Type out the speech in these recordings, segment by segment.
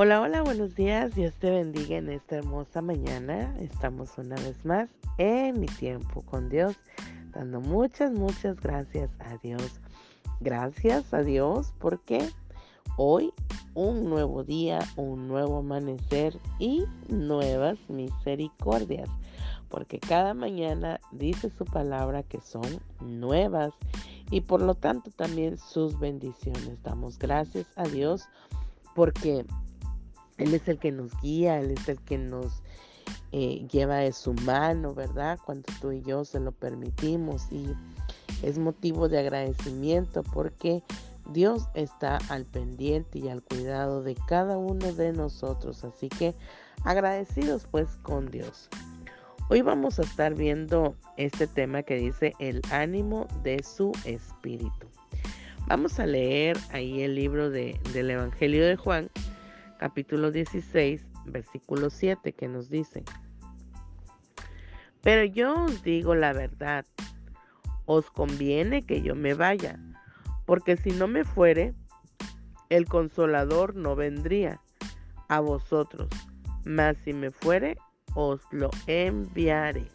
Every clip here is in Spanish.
Hola, hola, buenos días. Dios te bendiga en esta hermosa mañana. Estamos una vez más en mi tiempo con Dios, dando muchas, muchas gracias a Dios. Gracias a Dios porque hoy un nuevo día, un nuevo amanecer y nuevas misericordias. Porque cada mañana dice su palabra que son nuevas y por lo tanto también sus bendiciones. Damos gracias a Dios porque él es el que nos guía, Él es el que nos eh, lleva de su mano, ¿verdad? Cuando tú y yo se lo permitimos y es motivo de agradecimiento porque Dios está al pendiente y al cuidado de cada uno de nosotros. Así que agradecidos pues con Dios. Hoy vamos a estar viendo este tema que dice el ánimo de su espíritu. Vamos a leer ahí el libro de, del Evangelio de Juan, capítulo 16, versículo 7, que nos dice, pero yo os digo la verdad, os conviene que yo me vaya, porque si no me fuere, el consolador no vendría a vosotros, mas si me fuere, os lo enviaré.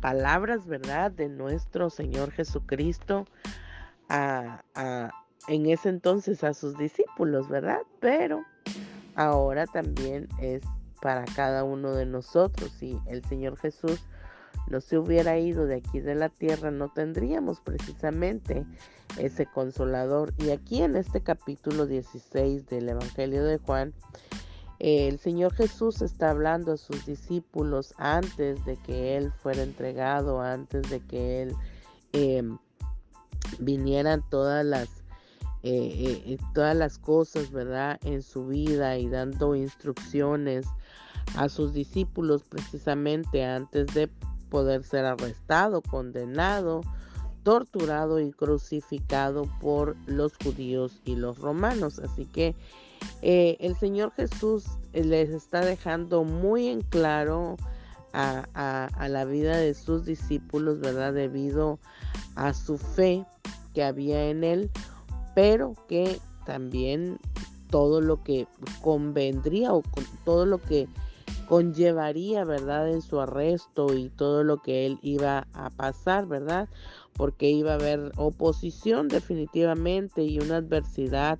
Palabras, ¿verdad?, de nuestro Señor Jesucristo a, a en ese entonces a sus discípulos, ¿verdad? Pero ahora también es para cada uno de nosotros. Si el Señor Jesús no se hubiera ido de aquí de la tierra, no tendríamos precisamente ese consolador. Y aquí en este capítulo 16 del Evangelio de Juan, el Señor Jesús está hablando a sus discípulos antes de que Él fuera entregado, antes de que Él eh, vinieran todas las eh, eh, todas las cosas, ¿verdad? En su vida y dando instrucciones a sus discípulos precisamente antes de poder ser arrestado, condenado, torturado y crucificado por los judíos y los romanos. Así que eh, el Señor Jesús les está dejando muy en claro a, a, la vida de sus discípulos, ¿verdad? Debido a su fe que había en él pero que también todo lo que convendría o todo lo que conllevaría, ¿verdad? En su arresto y todo lo que él iba a pasar, ¿verdad? Porque iba a haber oposición definitivamente y una adversidad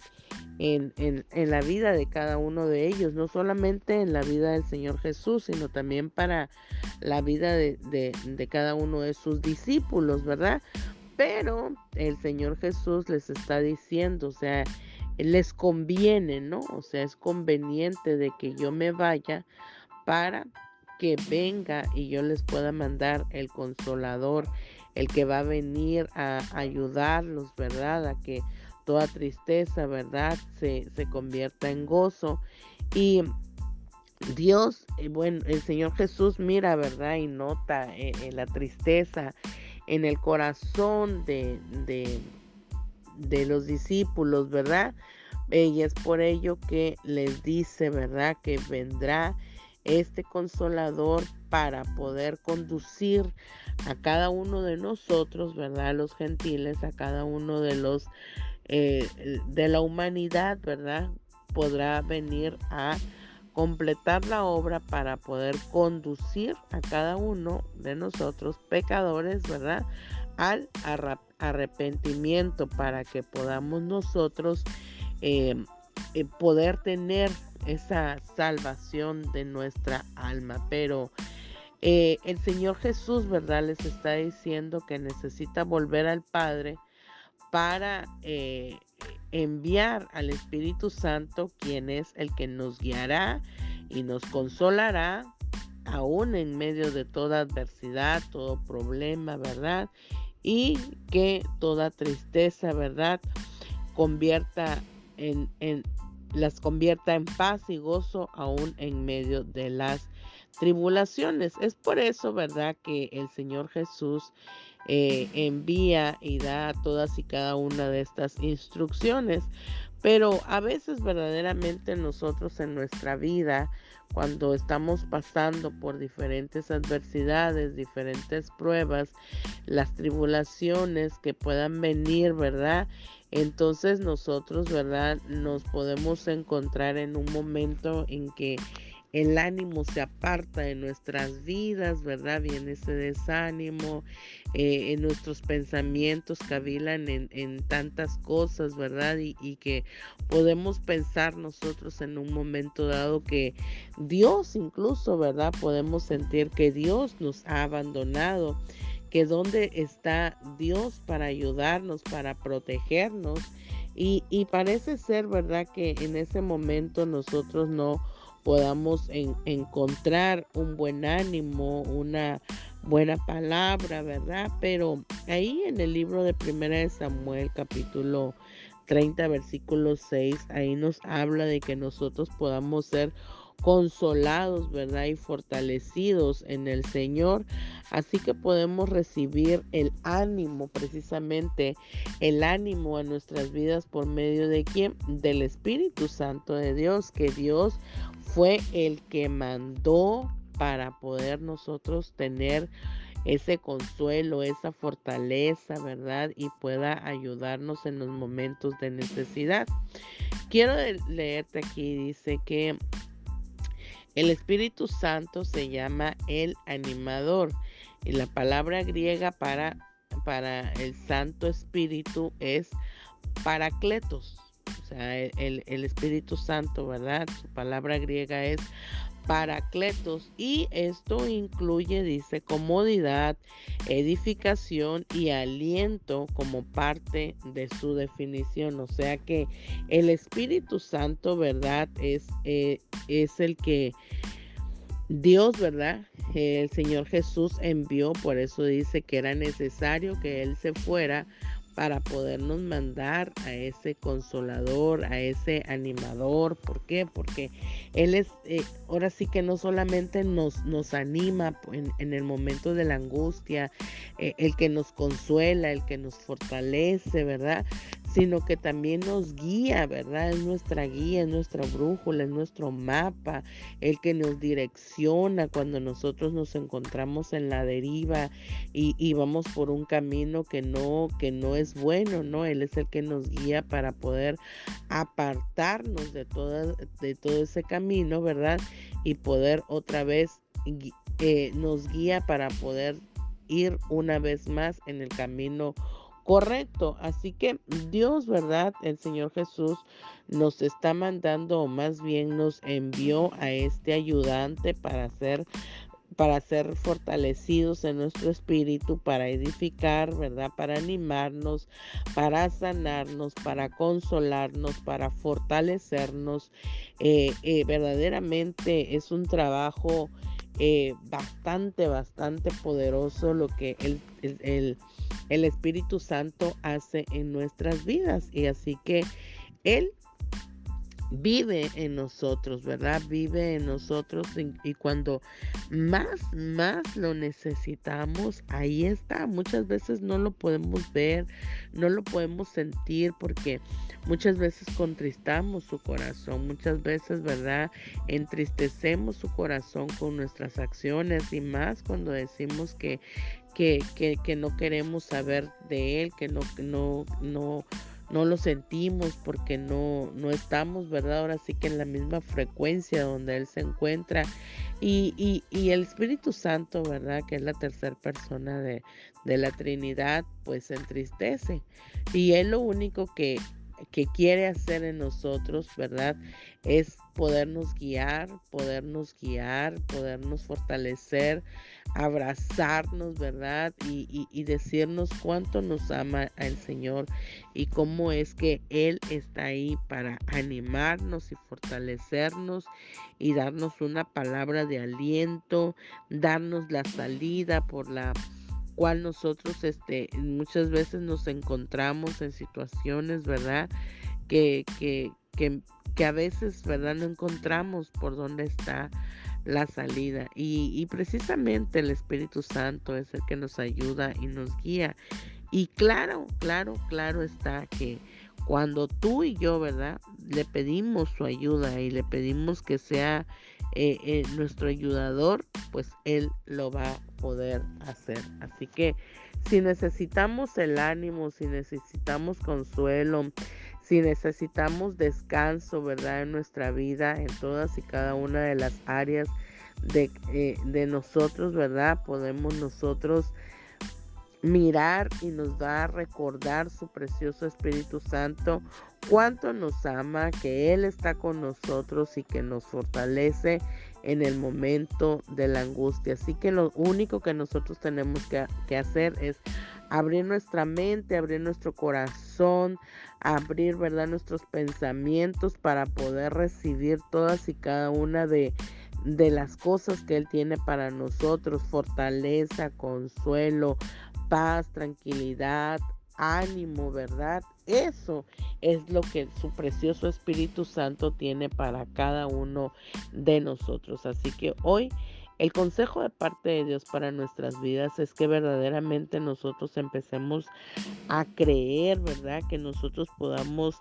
en, la vida de cada uno de ellos, no solamente en la vida del Señor Jesús, sino también para la vida de, de cada uno de sus discípulos, ¿verdad? Pero el Señor Jesús les está diciendo, o sea, les conviene, ¿no? O sea, es conveniente de que yo me vaya para que venga y yo les pueda mandar el consolador, el que va a venir a ayudarlos, ¿verdad? A que toda tristeza, ¿verdad? Se, se convierta en gozo. Y Dios, eh, bueno, el Señor Jesús mira, ¿verdad? Y nota eh, eh, la tristeza en el corazón de, de, los discípulos, ¿verdad? Y es por ello que les dice, ¿verdad? Que vendrá este consolador para poder conducir a cada uno de nosotros, ¿verdad? Los gentiles, a cada uno de los eh, de la humanidad, ¿verdad? Podrá venir a completar la obra para poder conducir a cada uno de nosotros pecadores, ¿verdad? Al arrepentimiento para que podamos nosotros eh, eh, poder tener esa salvación de nuestra alma. Pero eh, el Señor Jesús, ¿verdad? Les está diciendo que necesita volver al Padre para enviar al Espíritu Santo, quien es el que nos guiará y nos consolará aún en medio de toda adversidad, todo problema, ¿verdad? Y que toda tristeza, ¿verdad? Las convierta en paz y gozo aún en medio de las tribulaciones. Es por eso, ¿verdad? Que el Señor Jesús eh, envía y da todas y cada una de estas instrucciones. Pero a veces verdaderamente nosotros en nuestra vida cuando estamos pasando por diferentes adversidades, diferentes pruebas, las tribulaciones que puedan venir, ¿verdad? Entonces nosotros, ¿verdad? Nos podemos encontrar en un momento en que el ánimo se aparta de nuestras vidas, ¿verdad? Viene ese desánimo, eh, en nuestros pensamientos cavilan en, tantas cosas, ¿verdad? Y, que podemos pensar nosotros en un momento dado que Dios incluso, ¿verdad? Podemos sentir que Dios nos ha abandonado, que dónde está Dios para ayudarnos, para protegernos. Y parece ser, ¿verdad? Que en ese momento nosotros no podamos encontrar un buen ánimo, una buena palabra, ¿verdad? Pero ahí en el libro de Primera de Samuel, capítulo 30, versículo 6, ahí nos habla de que nosotros podamos ser consolados, ¿verdad? Y fortalecidos en el Señor. Así que podemos recibir el ánimo, precisamente el ánimo a nuestras vidas por medio de quién? Del Espíritu Santo de Dios, que Dios fue el que mandó para poder nosotros tener ese consuelo, esa fortaleza, ¿verdad? Y pueda ayudarnos en los momentos de necesidad. Quiero leerte aquí, dice que el Espíritu Santo se llama el animador y la palabra griega para, para el Santo Espíritu es paracletos. O sea, el, el Espíritu Santo, ¿verdad? Su palabra griega es paracletos y esto incluye, dice, comodidad, edificación y aliento como parte de su definición. O sea que el Espíritu Santo, ¿verdad? Es, eh, es el que Dios, ¿verdad? El Señor Jesús envió, por eso dice que era necesario que Él se fuera para podernos mandar a ese consolador, a ese animador. ¿Por qué? Porque Él es, eh, ahora sí que no solamente nos, nos anima en, el momento de la angustia, eh, el que nos consuela, el que nos fortalece, ¿verdad? Sino que también nos guía, ¿verdad? Es nuestra guía, es nuestra brújula, es nuestro mapa, el que nos direcciona cuando nosotros nos encontramos en la deriva y, y vamos por un camino que no, que no es bueno, ¿no? Él es el que nos guía para poder apartarnos de, de todo ese camino, ¿verdad? Y poder otra vez eh, nos guía para poder ir una vez más en el camino correcto. Así que Dios, ¿verdad? El Señor Jesús nos está mandando, o más bien nos envió a este ayudante para hacer para ser fortalecidos en nuestro espíritu, para edificar, ¿verdad? Para animarnos, para sanarnos, para consolarnos, para fortalecernos. Eh, eh, verdaderamente es un trabajo eh, bastante, bastante poderoso lo que el, el, el Espíritu Santo hace en nuestras vidas. Y así que Él vive en nosotros, ¿verdad? Vive en nosotros y, cuando más, más lo necesitamos, ahí está. Muchas veces no lo podemos ver, no lo podemos sentir porque muchas veces contristamos su corazón, muchas veces, ¿verdad? Entristecemos su corazón con nuestras acciones y más cuando decimos que, que, que, que no queremos saber de él, que no, no, no no lo sentimos porque no, no estamos, ¿verdad? Ahora sí que en la misma frecuencia donde Él se encuentra. Y, y, el Espíritu Santo, ¿verdad? Que es la tercera persona de, de la Trinidad, pues se entristece. Y Él lo único que, que quiere hacer en nosotros, ¿verdad? Es podernos guiar, podernos guiar, podernos fortalecer, abrazarnos, ¿verdad? Y, y, decirnos cuánto nos ama el Señor y cómo es que Él está ahí para animarnos y fortalecernos y darnos una palabra de aliento, darnos la salida por la cual nosotros este, muchas veces nos encontramos en situaciones, ¿verdad? Que, que, que, que a veces, ¿verdad? No encontramos por dónde está la salida. Y, y, precisamente el Espíritu Santo es el que nos ayuda y nos guía. Y claro, claro, claro está que Cuando tú y yo, ¿verdad? Le pedimos su ayuda y le pedimos que sea eh, eh, nuestro ayudador, pues Él lo va poder hacer. Así que si necesitamos el ánimo, si necesitamos consuelo, si necesitamos descanso, ¿verdad? En nuestra vida, en todas y cada una de las áreas de, eh, nosotros, ¿verdad? Podemos nosotros mirar y nos da a recordar su precioso Espíritu Santo, cuánto nos ama, que Él está con nosotros y que nos fortalece en el momento de la angustia. Así que lo único que nosotros tenemos que, que hacer es abrir nuestra mente, abrir nuestro corazón, abrir, ¿verdad?, nuestros pensamientos para poder recibir todas y cada una de de las cosas que Él tiene para nosotros, fortaleza, consuelo, paz, tranquilidad, ánimo, ¿verdad? Eso es lo que su precioso Espíritu Santo tiene para cada uno de nosotros. Así que hoy el consejo de parte de Dios para nuestras vidas es que verdaderamente nosotros empecemos a creer, ¿verdad? Que nosotros podamos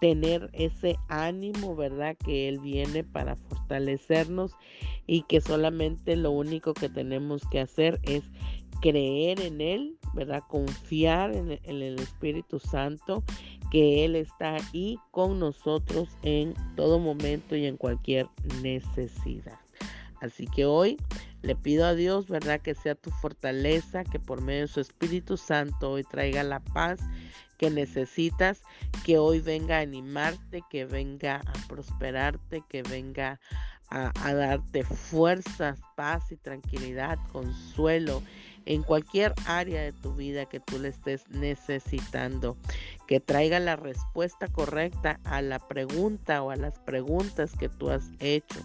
tener ese ánimo, ¿verdad? Que Él viene para fortalecernos y que solamente lo único que tenemos que hacer es creer en Él, ¿verdad? Confiar en, el Espíritu Santo, que Él está ahí con nosotros en todo momento y en cualquier necesidad. Así que hoy le pido a Dios, ¿verdad? Que sea tu fortaleza, que por medio de su Espíritu Santo hoy traiga la paz que necesitas, que hoy venga a animarte, que venga a prosperarte, que venga a, a darte fuerzas, paz y tranquilidad, consuelo en cualquier área de tu vida que tú le estés necesitando, que traiga la respuesta correcta a la pregunta o a las preguntas que tú has hecho.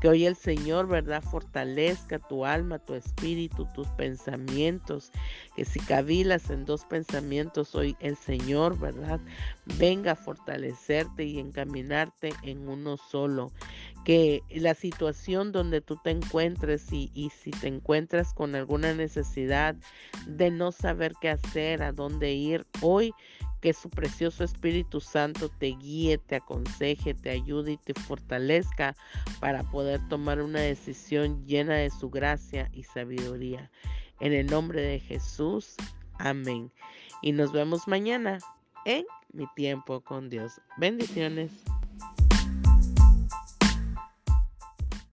Que hoy el Señor, ¿verdad? Fortalezca tu alma, tu espíritu, tus pensamientos. Que si cavilas en dos pensamientos, hoy el Señor, ¿verdad? Venga a fortalecerte y encaminarte en uno solo que la situación donde tú te encuentres y, si te encuentras con alguna necesidad de no saber qué hacer, a dónde ir, hoy que su precioso Espíritu Santo te guíe, te aconseje, te ayude y te fortalezca para poder tomar una decisión llena de su gracia y sabiduría. En el nombre de Jesús, amén. Y nos vemos mañana en mi tiempo con Dios. Bendiciones.